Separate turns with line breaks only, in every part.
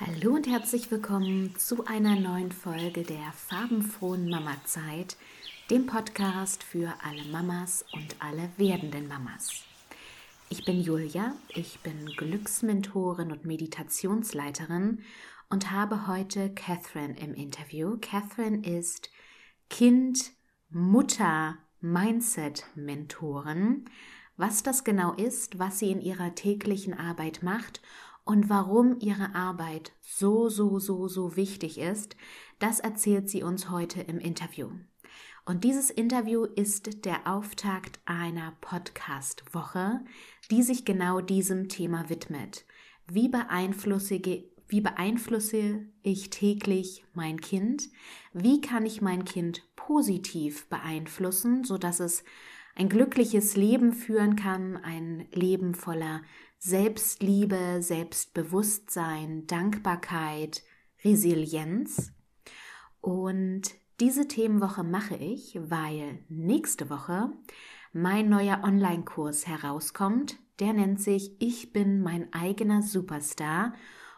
Hallo und herzlich willkommen zu einer neuen Folge der farbenfrohen Mama-Zeit, dem Podcast für alle Mamas und alle werdenden Mamas. Ich bin Julia, ich bin Glücksmentorin und Meditationsleiterin und habe heute Catherine im Interview. Catherine ist Kind, Mutter, Mindset-Mentorin. Was das genau ist, was sie in ihrer täglichen Arbeit macht und warum ihre Arbeit so, so, so, so wichtig ist, das erzählt sie uns heute im Interview. Und dieses Interview ist der Auftakt einer Podcast-Woche, die sich genau diesem Thema widmet. Wie beeinflusse, wie beeinflusse ich täglich mein Kind? Wie kann ich mein Kind positiv beeinflussen, sodass es ein glückliches Leben führen kann, ein Leben voller Selbstliebe, Selbstbewusstsein, Dankbarkeit, Resilienz. Und diese Themenwoche mache ich, weil nächste Woche mein neuer Online-Kurs herauskommt. Der nennt sich Ich bin mein eigener Superstar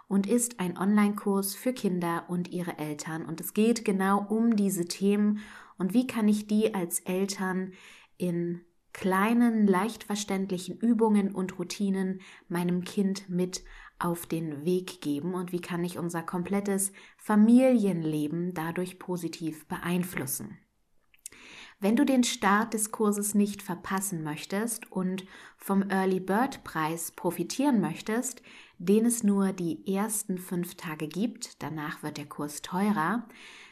und ist ein Online-Kurs für Kinder und ihre Eltern. Und es geht genau um diese Themen und wie kann ich die als Eltern in kleinen, leicht verständlichen Übungen und Routinen meinem Kind mit auf den Weg geben und wie kann ich unser komplettes Familienleben dadurch positiv beeinflussen. Wenn du den Start des Kurses nicht verpassen möchtest und vom Early Bird Preis profitieren möchtest, den es nur die ersten fünf Tage gibt, danach wird der Kurs teurer,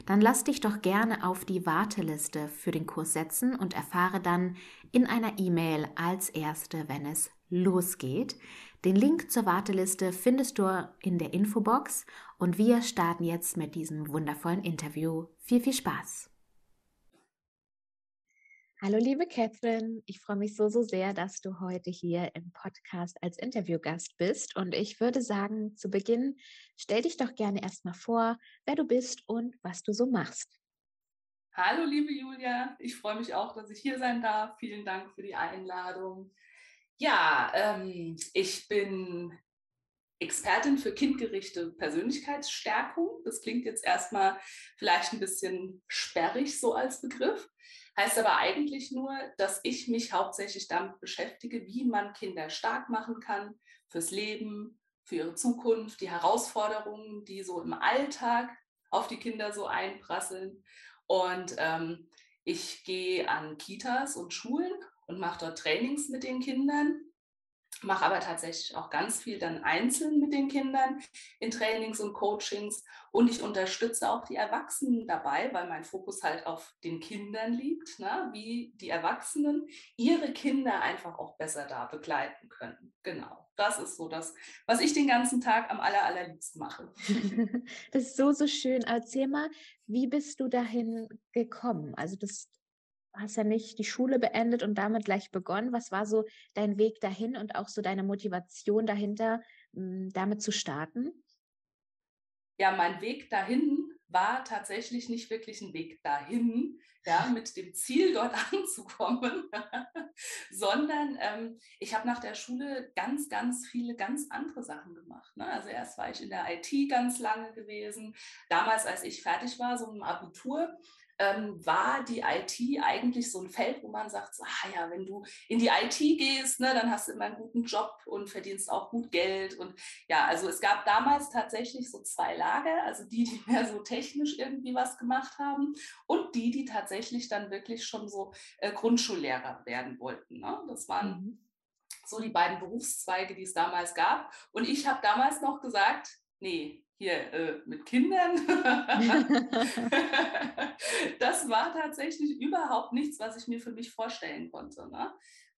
dann lass dich doch gerne auf die Warteliste für den Kurs setzen und erfahre dann in einer E-Mail als erste, wenn es losgeht. Den Link zur Warteliste findest du in der Infobox und wir starten jetzt mit diesem wundervollen Interview. Viel, viel Spaß! Hallo liebe Catherine, ich freue mich so, so sehr, dass du heute hier im Podcast als Interviewgast bist. Und ich würde sagen, zu Beginn, stell dich doch gerne erstmal vor, wer du bist und was du so machst.
Hallo liebe Julia, ich freue mich auch, dass ich hier sein darf. Vielen Dank für die Einladung. Ja, ähm, ich bin Expertin für kindgerechte Persönlichkeitsstärkung. Das klingt jetzt erstmal vielleicht ein bisschen sperrig so als Begriff. Heißt aber eigentlich nur, dass ich mich hauptsächlich damit beschäftige, wie man Kinder stark machen kann fürs Leben, für ihre Zukunft, die Herausforderungen, die so im Alltag auf die Kinder so einprasseln. Und ähm, ich gehe an Kitas und Schulen und mache dort Trainings mit den Kindern mache aber tatsächlich auch ganz viel dann einzeln mit den Kindern in Trainings und Coachings und ich unterstütze auch die Erwachsenen dabei, weil mein Fokus halt auf den Kindern liegt, ne? wie die Erwachsenen ihre Kinder einfach auch besser da begleiten können. Genau, das ist so das, was ich den ganzen Tag am aller, allerliebsten mache.
das ist so, so schön. Erzähl mal, wie bist du dahin gekommen? Also das hast ja nicht die Schule beendet und damit gleich begonnen. Was war so dein Weg dahin und auch so deine Motivation dahinter, hm, damit zu starten?
Ja, mein Weg dahin war tatsächlich nicht wirklich ein Weg dahin, ja, mit dem Ziel dort anzukommen, sondern ähm, ich habe nach der Schule ganz, ganz viele ganz andere Sachen gemacht. Ne? Also erst war ich in der IT ganz lange gewesen. Damals, als ich fertig war, so im Abitur, ähm, war die IT eigentlich so ein Feld, wo man sagt, so, ah ja, wenn du in die IT gehst, ne, dann hast du immer einen guten Job und verdienst auch gut Geld. Und ja, also es gab damals tatsächlich so zwei Lager, also die, die mehr so technisch irgendwie was gemacht haben und die, die tatsächlich dann wirklich schon so äh, Grundschullehrer werden wollten. Ne? Das waren mhm. so die beiden Berufszweige, die es damals gab. Und ich habe damals noch gesagt, nee, hier äh, mit Kindern. das war tatsächlich überhaupt nichts, was ich mir für mich vorstellen konnte. Ne?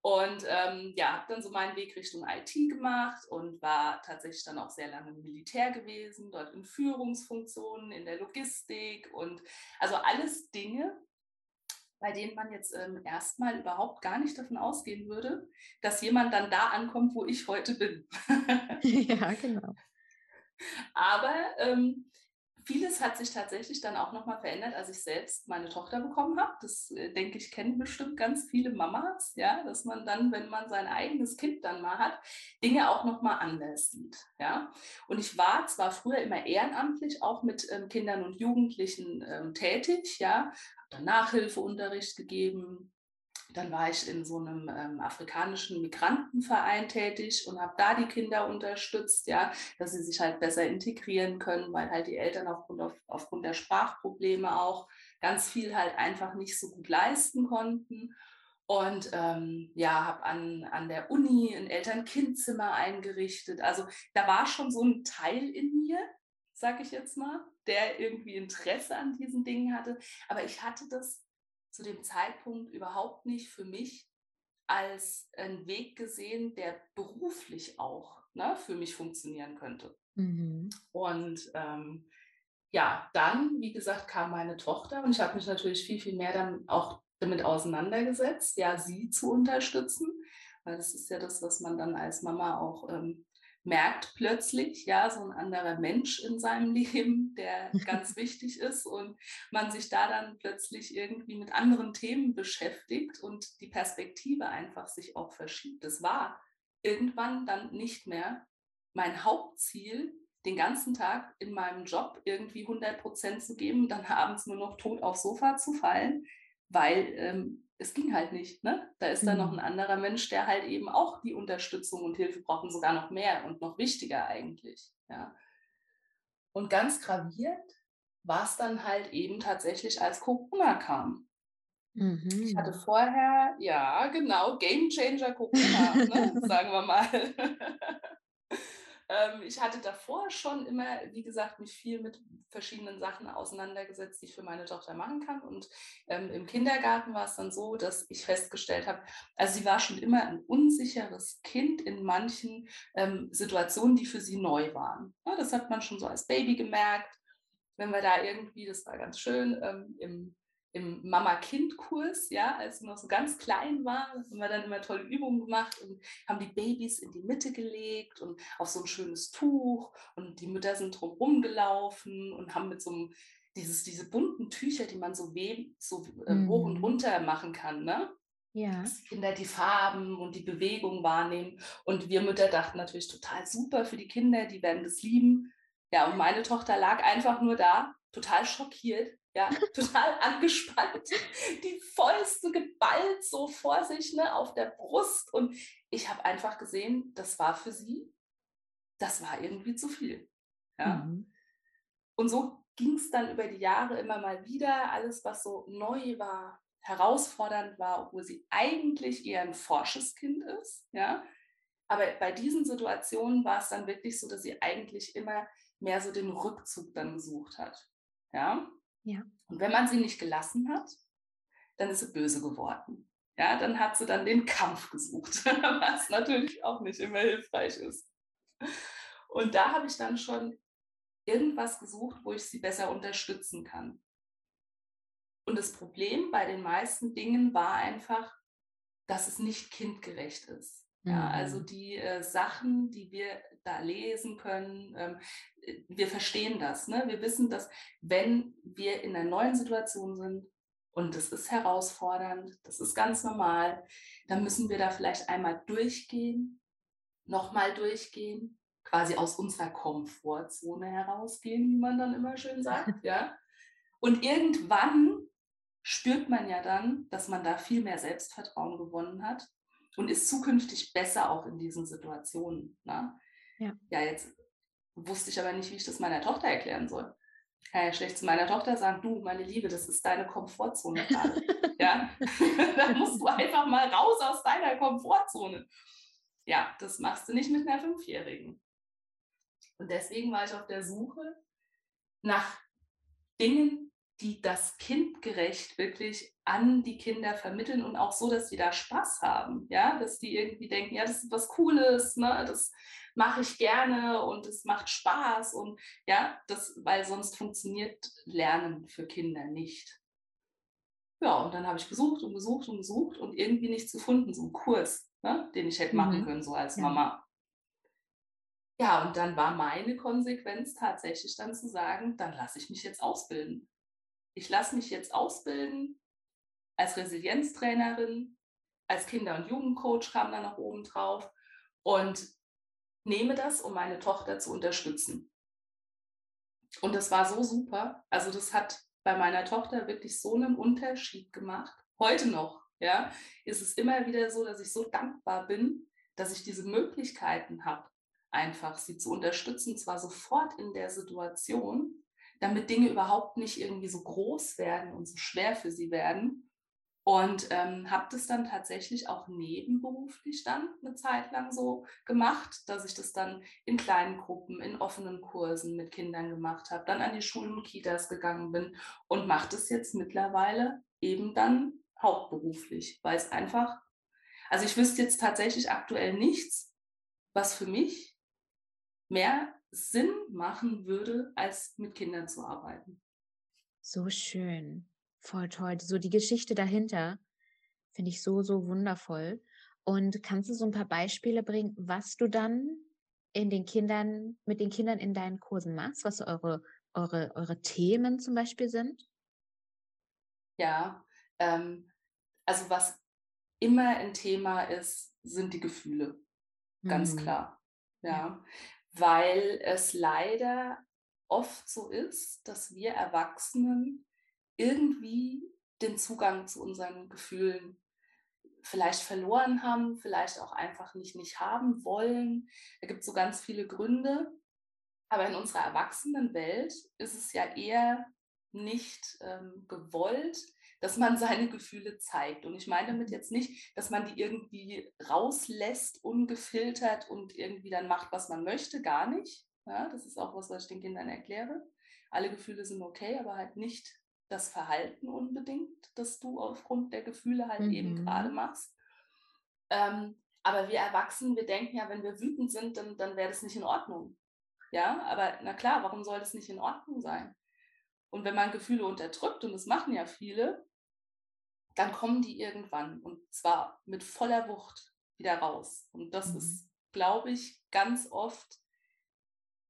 Und ähm, ja, habe dann so meinen Weg Richtung IT gemacht und war tatsächlich dann auch sehr lange im Militär gewesen, dort in Führungsfunktionen, in der Logistik und also alles Dinge, bei denen man jetzt ähm, erstmal überhaupt gar nicht davon ausgehen würde, dass jemand dann da ankommt, wo ich heute bin.
ja, genau.
Aber ähm, vieles hat sich tatsächlich dann auch nochmal verändert, als ich selbst meine Tochter bekommen habe. Das äh, denke ich, kennen bestimmt ganz viele Mamas, ja, dass man dann, wenn man sein eigenes Kind dann mal hat, Dinge auch nochmal anders sieht. Ja. Und ich war zwar früher immer ehrenamtlich auch mit ähm, Kindern und Jugendlichen ähm, tätig, ja, habe dann Nachhilfeunterricht gegeben, dann war ich in so einem ähm, afrikanischen Migrantenverein tätig und habe da die Kinder unterstützt, ja, dass sie sich halt besser integrieren können, weil halt die Eltern aufgrund, auf, aufgrund der Sprachprobleme auch ganz viel halt einfach nicht so gut leisten konnten. Und ähm, ja, habe an, an der Uni ein Eltern-Kind-Zimmer eingerichtet. Also da war schon so ein Teil in mir, sag ich jetzt mal, der irgendwie Interesse an diesen Dingen hatte. Aber ich hatte das zu dem Zeitpunkt überhaupt nicht für mich als einen Weg gesehen, der beruflich auch ne, für mich funktionieren könnte. Mhm. Und ähm, ja, dann, wie gesagt, kam meine Tochter und ich habe mich natürlich viel, viel mehr dann auch damit auseinandergesetzt, ja, sie zu unterstützen, weil das ist ja das, was man dann als Mama auch ähm, merkt plötzlich, ja, so ein anderer Mensch in seinem Leben, der ganz wichtig ist und man sich da dann plötzlich irgendwie mit anderen Themen beschäftigt und die Perspektive einfach sich auch verschiebt. Das war irgendwann dann nicht mehr mein Hauptziel, den ganzen Tag in meinem Job irgendwie 100 Prozent zu geben, dann abends nur noch tot aufs Sofa zu fallen, weil ähm, es ging halt nicht. Ne? Da ist dann noch ein mhm. anderer Mensch, der halt eben auch die Unterstützung und Hilfe braucht und sogar noch mehr und noch wichtiger eigentlich. Ja. Und ganz graviert war es dann halt eben tatsächlich, als Corona kam. Mhm. Ich hatte vorher, ja, genau, Game Changer Corona, ne, sagen wir mal. Ähm, ich hatte davor schon immer, wie gesagt, mich viel mit verschiedenen Sachen auseinandergesetzt, die ich für meine Tochter machen kann. Und ähm, im Kindergarten war es dann so, dass ich festgestellt habe, also sie war schon immer ein unsicheres Kind in manchen ähm, Situationen, die für sie neu waren. Ja, das hat man schon so als Baby gemerkt. Wenn wir da irgendwie, das war ganz schön, ähm, im im Mama-Kind-Kurs, ja, als sie noch so ganz klein war, haben wir dann immer tolle Übungen gemacht und haben die Babys in die Mitte gelegt und auf so ein schönes Tuch und die Mütter sind drumherum gelaufen und haben mit so einem, dieses, diese bunten Tücher, die man so, web, so äh, mhm. hoch und runter machen kann, ne? Ja. Dass Kinder die Farben und die Bewegung wahrnehmen. Und wir Mütter dachten natürlich total super für die Kinder, die werden das lieben. Ja, und meine Tochter lag einfach nur da, total schockiert, ja, total angespannt, die Fäuste geballt so vor sich ne, auf der Brust. Und ich habe einfach gesehen, das war für sie, das war irgendwie zu viel. Ja. Mhm. Und so ging es dann über die Jahre immer mal wieder. Alles, was so neu war, herausfordernd war, obwohl sie eigentlich eher ein forsches Kind ist. Ja. Aber bei diesen Situationen war es dann wirklich so, dass sie eigentlich immer mehr so den Rückzug dann gesucht hat. Ja. Ja. Und wenn man sie nicht gelassen hat, dann ist sie böse geworden. Ja, dann hat sie dann den Kampf gesucht, was natürlich auch nicht immer hilfreich ist. Und da habe ich dann schon irgendwas gesucht, wo ich sie besser unterstützen kann. Und das Problem bei den meisten Dingen war einfach, dass es nicht kindgerecht ist. Ja, also mhm. die äh, Sachen, die wir da lesen können, ähm, äh, wir verstehen das. Ne? Wir wissen, dass wenn wir in einer neuen Situation sind und es ist herausfordernd, das ist ganz normal, dann müssen wir da vielleicht einmal durchgehen, nochmal durchgehen, quasi aus unserer Komfortzone herausgehen, wie man dann immer schön sagt. ja? Und irgendwann spürt man ja dann, dass man da viel mehr Selbstvertrauen gewonnen hat und ist zukünftig besser auch in diesen Situationen. Ne? Ja. ja, jetzt wusste ich aber nicht, wie ich das meiner Tochter erklären soll. Kann ja schlecht zu meiner Tochter sagen, du, meine Liebe, das ist deine Komfortzone gerade. ja, da musst du einfach mal raus aus deiner Komfortzone. Ja, das machst du nicht mit einer Fünfjährigen. Und deswegen war ich auf der Suche nach Dingen, die das kindgerecht wirklich an die Kinder vermitteln und auch so, dass sie da Spaß haben, ja, dass die irgendwie denken, ja, das ist was Cooles, ne, das mache ich gerne und es macht Spaß und ja, das, weil sonst funktioniert Lernen für Kinder nicht. Ja, und dann habe ich gesucht und gesucht und gesucht und irgendwie nichts gefunden, so einen Kurs, ne, den ich hätte machen mhm. können, so als ja. Mama. Ja, und dann war meine Konsequenz tatsächlich dann zu sagen, dann lasse ich mich jetzt ausbilden. Ich lasse mich jetzt ausbilden als Resilienztrainerin, als Kinder- und Jugendcoach kam dann noch oben drauf und nehme das, um meine Tochter zu unterstützen. Und das war so super. Also das hat bei meiner Tochter wirklich so einen Unterschied gemacht. Heute noch, ja, ist es immer wieder so, dass ich so dankbar bin, dass ich diese Möglichkeiten habe, einfach sie zu unterstützen, zwar sofort in der Situation, damit Dinge überhaupt nicht irgendwie so groß werden und so schwer für sie werden. Und ähm, habe das dann tatsächlich auch nebenberuflich dann eine Zeit lang so gemacht, dass ich das dann in kleinen Gruppen, in offenen Kursen mit Kindern gemacht habe, dann an die Schulen und Kitas gegangen bin und mache das jetzt mittlerweile eben dann hauptberuflich, weil es einfach, also ich wüsste jetzt tatsächlich aktuell nichts, was für mich mehr Sinn machen würde, als mit Kindern zu arbeiten.
So schön. Voll toll. So die Geschichte dahinter finde ich so, so wundervoll. Und kannst du so ein paar Beispiele bringen, was du dann in den Kindern, mit den Kindern in deinen Kursen machst, was so eure, eure, eure Themen zum Beispiel sind?
Ja, ähm, also was immer ein Thema ist, sind die Gefühle. Ganz mhm. klar. Ja. ja, weil es leider oft so ist, dass wir Erwachsenen irgendwie den Zugang zu unseren Gefühlen vielleicht verloren haben, vielleicht auch einfach nicht, nicht haben wollen. Da gibt es so ganz viele Gründe. Aber in unserer Erwachsenenwelt ist es ja eher nicht ähm, gewollt, dass man seine Gefühle zeigt. Und ich meine damit jetzt nicht, dass man die irgendwie rauslässt, ungefiltert und irgendwie dann macht, was man möchte, gar nicht. Ja, das ist auch was, was ich den Kindern erkläre. Alle Gefühle sind okay, aber halt nicht das Verhalten unbedingt, das du aufgrund der Gefühle halt mhm. eben gerade machst. Ähm, aber wir Erwachsenen, wir denken ja, wenn wir wütend sind, dann, dann wäre das nicht in Ordnung. Ja, aber na klar, warum soll das nicht in Ordnung sein? Und wenn man Gefühle unterdrückt, und das machen ja viele, dann kommen die irgendwann und zwar mit voller Wucht wieder raus. Und das mhm. ist, glaube ich, ganz oft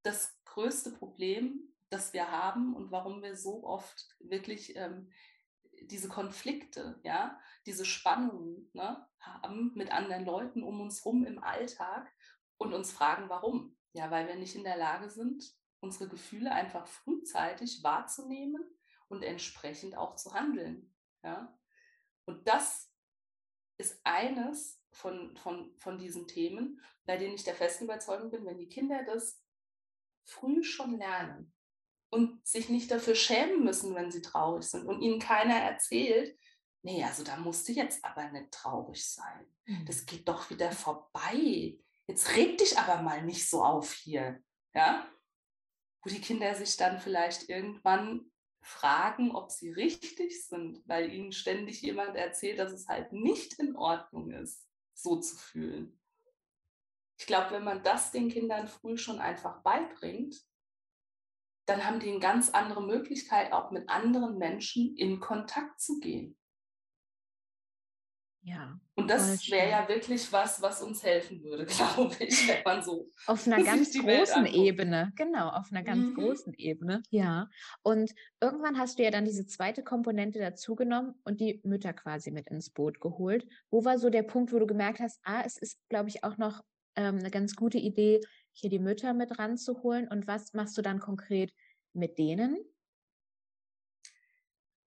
das größte Problem, das wir haben und warum wir so oft wirklich ähm, diese Konflikte, ja, diese Spannungen ne, haben mit anderen Leuten um uns herum im Alltag und uns fragen, warum. Ja, weil wir nicht in der Lage sind, unsere Gefühle einfach frühzeitig wahrzunehmen und entsprechend auch zu handeln. Ja? Und das ist eines von, von, von diesen Themen, bei denen ich der festen Überzeugung bin, wenn die Kinder das früh schon lernen, und sich nicht dafür schämen müssen, wenn sie traurig sind und ihnen keiner erzählt, nee, also da musst du jetzt aber nicht traurig sein. Das geht doch wieder vorbei. Jetzt reg dich aber mal nicht so auf hier. Ja? Wo die Kinder sich dann vielleicht irgendwann fragen, ob sie richtig sind, weil ihnen ständig jemand erzählt, dass es halt nicht in Ordnung ist, so zu fühlen. Ich glaube, wenn man das den Kindern früh schon einfach beibringt, dann haben die eine ganz andere Möglichkeit, auch mit anderen Menschen in Kontakt zu gehen.
Ja.
Und das wäre ja wirklich was, was uns helfen würde, glaube ich, wenn man so.
Auf einer ganz großen Ebene, genau, auf einer ganz mhm. großen Ebene, ja. Und irgendwann hast du ja dann diese zweite Komponente dazugenommen und die Mütter quasi mit ins Boot geholt. Wo war so der Punkt, wo du gemerkt hast, ah, es ist, glaube ich, auch noch ähm, eine ganz gute Idee, hier die Mütter mit ranzuholen? Und was machst du dann konkret mit denen?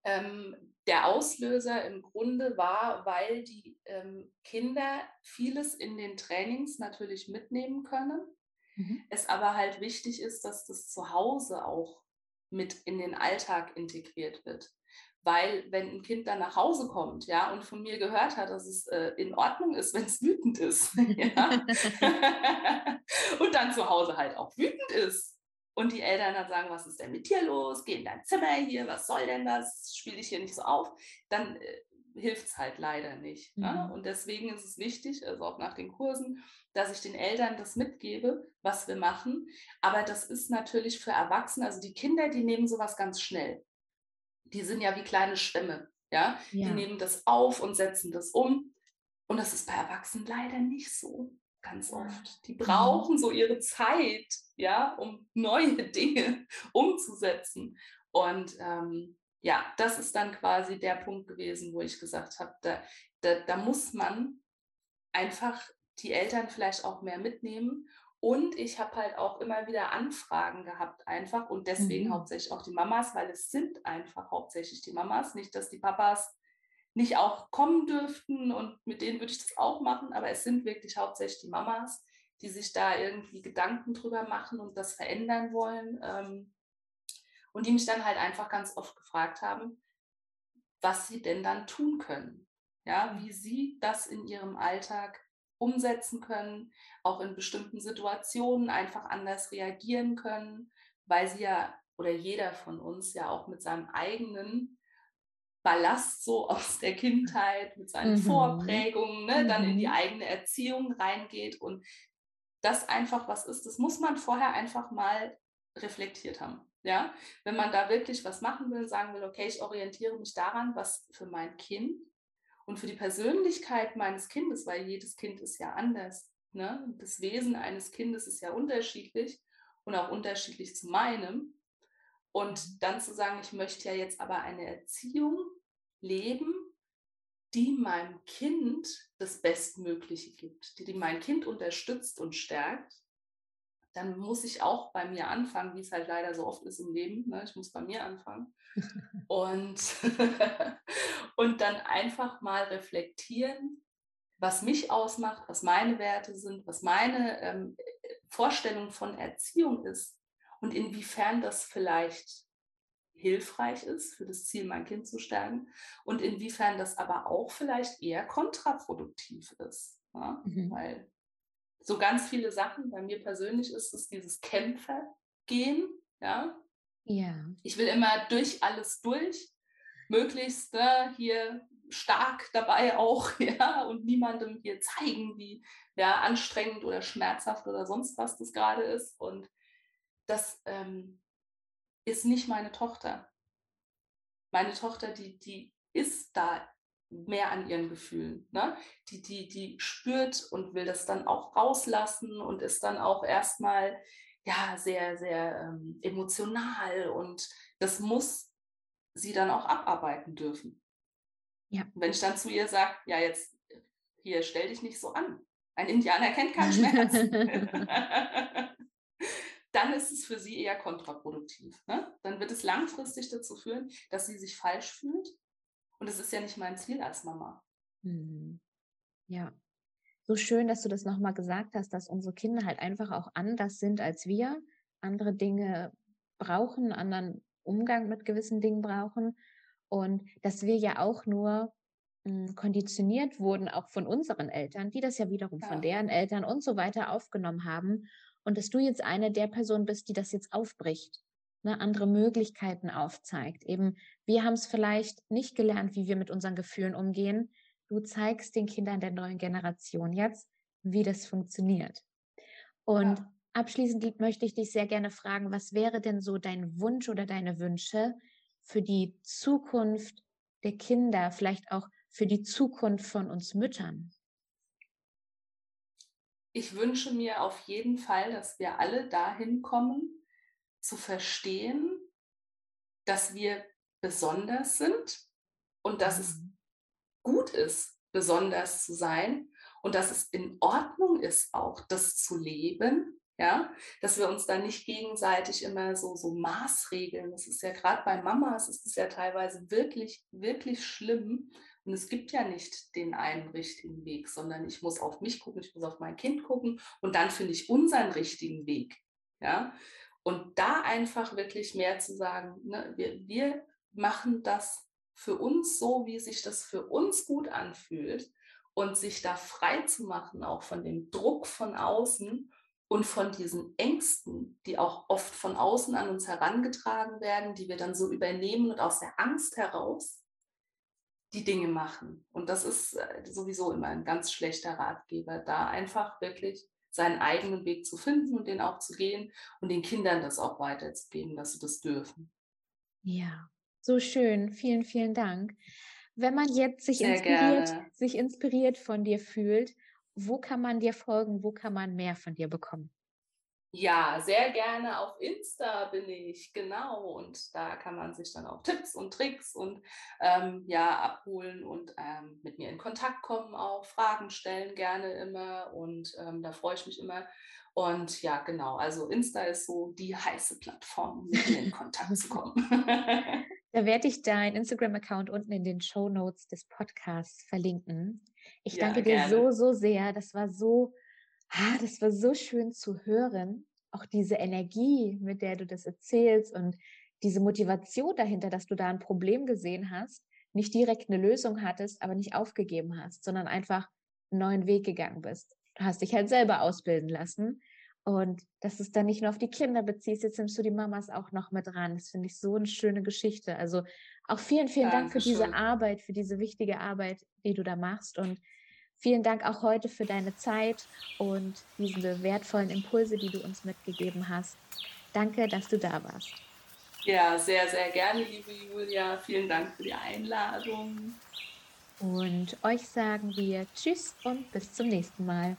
Ähm, der Auslöser im Grunde war, weil die ähm, Kinder vieles in den Trainings natürlich mitnehmen können. Mhm. Es aber halt wichtig ist, dass das zu Hause auch mit in den Alltag integriert wird. Weil wenn ein Kind dann nach Hause kommt, ja, und von mir gehört hat, dass es äh, in Ordnung ist, wenn es wütend ist, ja, und dann zu Hause halt auch wütend ist und die Eltern dann sagen, was ist denn mit dir los? Geh in dein Zimmer hier, was soll denn das? Spiel dich hier nicht so auf, dann äh, hilft es halt leider nicht. Ne? Mhm. Ne? Und deswegen ist es wichtig, also auch nach den Kursen, dass ich den Eltern das mitgebe, was wir machen. Aber das ist natürlich für Erwachsene, also die Kinder, die nehmen sowas ganz schnell die sind ja wie kleine Schwämme. Ja? ja? Die nehmen das auf und setzen das um. Und das ist bei Erwachsenen leider nicht so. ganz oft. Die brauchen so ihre Zeit, ja, um neue Dinge umzusetzen. Und ähm, ja, das ist dann quasi der Punkt gewesen, wo ich gesagt habe, da, da, da muss man einfach die Eltern vielleicht auch mehr mitnehmen. Und ich habe halt auch immer wieder Anfragen gehabt, einfach und deswegen mhm. hauptsächlich auch die Mamas, weil es sind einfach hauptsächlich die Mamas. Nicht, dass die Papas nicht auch kommen dürften und mit denen würde ich das auch machen, aber es sind wirklich hauptsächlich die Mamas, die sich da irgendwie Gedanken drüber machen und das verändern wollen. Ähm, und die mich dann halt einfach ganz oft gefragt haben, was sie denn dann tun können. Ja, wie sie das in ihrem Alltag umsetzen können, auch in bestimmten Situationen einfach anders reagieren können, weil sie ja oder jeder von uns ja auch mit seinem eigenen Ballast so aus der Kindheit, mit seinen mhm. Vorprägungen, ne, mhm. dann in die mhm. eigene Erziehung reingeht und das einfach was ist, das muss man vorher einfach mal reflektiert haben. Ja, wenn man da wirklich was machen will, sagen will, okay, ich orientiere mich daran, was für mein Kind und für die Persönlichkeit meines Kindes, weil jedes Kind ist ja anders. Ne? Das Wesen eines Kindes ist ja unterschiedlich und auch unterschiedlich zu meinem. Und mhm. dann zu sagen, ich möchte ja jetzt aber eine Erziehung leben, die meinem Kind das Bestmögliche gibt, die, die mein Kind unterstützt und stärkt, dann muss ich auch bei mir anfangen, wie es halt leider so oft ist im Leben. Ne? Ich muss bei mir anfangen. und, und dann einfach mal reflektieren, was mich ausmacht, was meine Werte sind, was meine ähm, Vorstellung von Erziehung ist und inwiefern das vielleicht hilfreich ist für das Ziel, mein Kind zu stärken und inwiefern das aber auch vielleicht eher kontraproduktiv ist. Ja? Mhm. Weil so ganz viele Sachen, bei mir persönlich ist es dieses Kämpfergehen. Ja? ja. Ich will immer durch alles durch, möglichst ne, hier stark dabei auch, ja, und niemandem hier zeigen, wie ja, anstrengend oder schmerzhaft oder sonst was das gerade ist. Und das ähm, ist nicht meine Tochter. Meine Tochter, die, die ist da mehr an ihren Gefühlen. Ne? Die, die, die spürt und will das dann auch rauslassen und ist dann auch erstmal ja, sehr, sehr ähm, emotional und das muss sie dann auch abarbeiten dürfen. Ja. wenn ich dann zu ihr sage, ja, jetzt hier stell dich nicht so an. Ein Indianer kennt keinen Schmerz. dann ist es für sie eher kontraproduktiv. Ne? Dann wird es langfristig dazu führen, dass sie sich falsch fühlt. Und es ist ja nicht mein Ziel als Mama.
Mhm. Ja. So schön, dass du das nochmal gesagt hast, dass unsere Kinder halt einfach auch anders sind als wir, andere Dinge brauchen, anderen Umgang mit gewissen Dingen brauchen und dass wir ja auch nur hm, konditioniert wurden, auch von unseren Eltern, die das ja wiederum ja. von deren Eltern und so weiter aufgenommen haben und dass du jetzt eine der Personen bist, die das jetzt aufbricht, ne, andere Möglichkeiten aufzeigt. Eben, wir haben es vielleicht nicht gelernt, wie wir mit unseren Gefühlen umgehen. Du zeigst den Kindern der neuen Generation jetzt, wie das funktioniert. Und ja. abschließend möchte ich dich sehr gerne fragen, was wäre denn so dein Wunsch oder deine Wünsche für die Zukunft der Kinder, vielleicht auch für die Zukunft von uns Müttern?
ich wünsche mir auf jeden Fall, dass wir alle dahin kommen, zu verstehen, dass wir besonders sind und dass es mhm. gut ist, besonders zu sein und dass es in Ordnung ist, auch das zu leben. Ja, dass wir uns da nicht gegenseitig immer so, so maßregeln. Das ist ja gerade bei Mamas ist es ja teilweise wirklich, wirklich schlimm, und es gibt ja nicht den einen richtigen Weg, sondern ich muss auf mich gucken, ich muss auf mein Kind gucken und dann finde ich unseren richtigen Weg. Ja? Und da einfach wirklich mehr zu sagen, ne, wir, wir machen das für uns so, wie sich das für uns gut anfühlt und sich da frei zu machen, auch von dem Druck von außen und von diesen Ängsten, die auch oft von außen an uns herangetragen werden, die wir dann so übernehmen und aus der Angst heraus die Dinge machen. Und das ist äh, sowieso immer ein ganz schlechter Ratgeber, da einfach wirklich seinen eigenen Weg zu finden und den auch zu gehen und den Kindern das auch weiterzugeben, dass sie das dürfen.
Ja, so schön. Vielen, vielen Dank. Wenn man jetzt sich inspiriert, sich inspiriert von dir fühlt wo kann man dir folgen? Wo kann man mehr von dir bekommen?
Ja, sehr gerne auf Insta bin ich, genau. Und da kann man sich dann auch Tipps und Tricks und ähm, ja, abholen und ähm, mit mir in Kontakt kommen, auch Fragen stellen gerne immer. Und ähm, da freue ich mich immer. Und ja, genau, also Insta ist so die heiße Plattform, um mit mir in Kontakt zu kommen.
da werde ich deinen Instagram-Account unten in den Show Notes des Podcasts verlinken. Ich ja, danke dir gerne. so, so sehr. Das war so ah, das war so schön zu hören, auch diese Energie, mit der du das erzählst und diese Motivation dahinter, dass du da ein Problem gesehen hast, nicht direkt eine Lösung hattest, aber nicht aufgegeben hast, sondern einfach einen neuen Weg gegangen bist. Du hast dich halt selber ausbilden lassen und dass es dann nicht nur auf die Kinder beziehst, jetzt nimmst du die Mamas auch noch mit ran. Das finde ich so eine schöne Geschichte. Also auch vielen, vielen Dank für diese Arbeit, für diese wichtige Arbeit, die du da machst und Vielen Dank auch heute für deine Zeit und diese wertvollen Impulse, die du uns mitgegeben hast. Danke, dass du da warst.
Ja, sehr, sehr gerne, liebe Julia. Vielen Dank für die Einladung.
Und euch sagen wir Tschüss und bis zum nächsten Mal.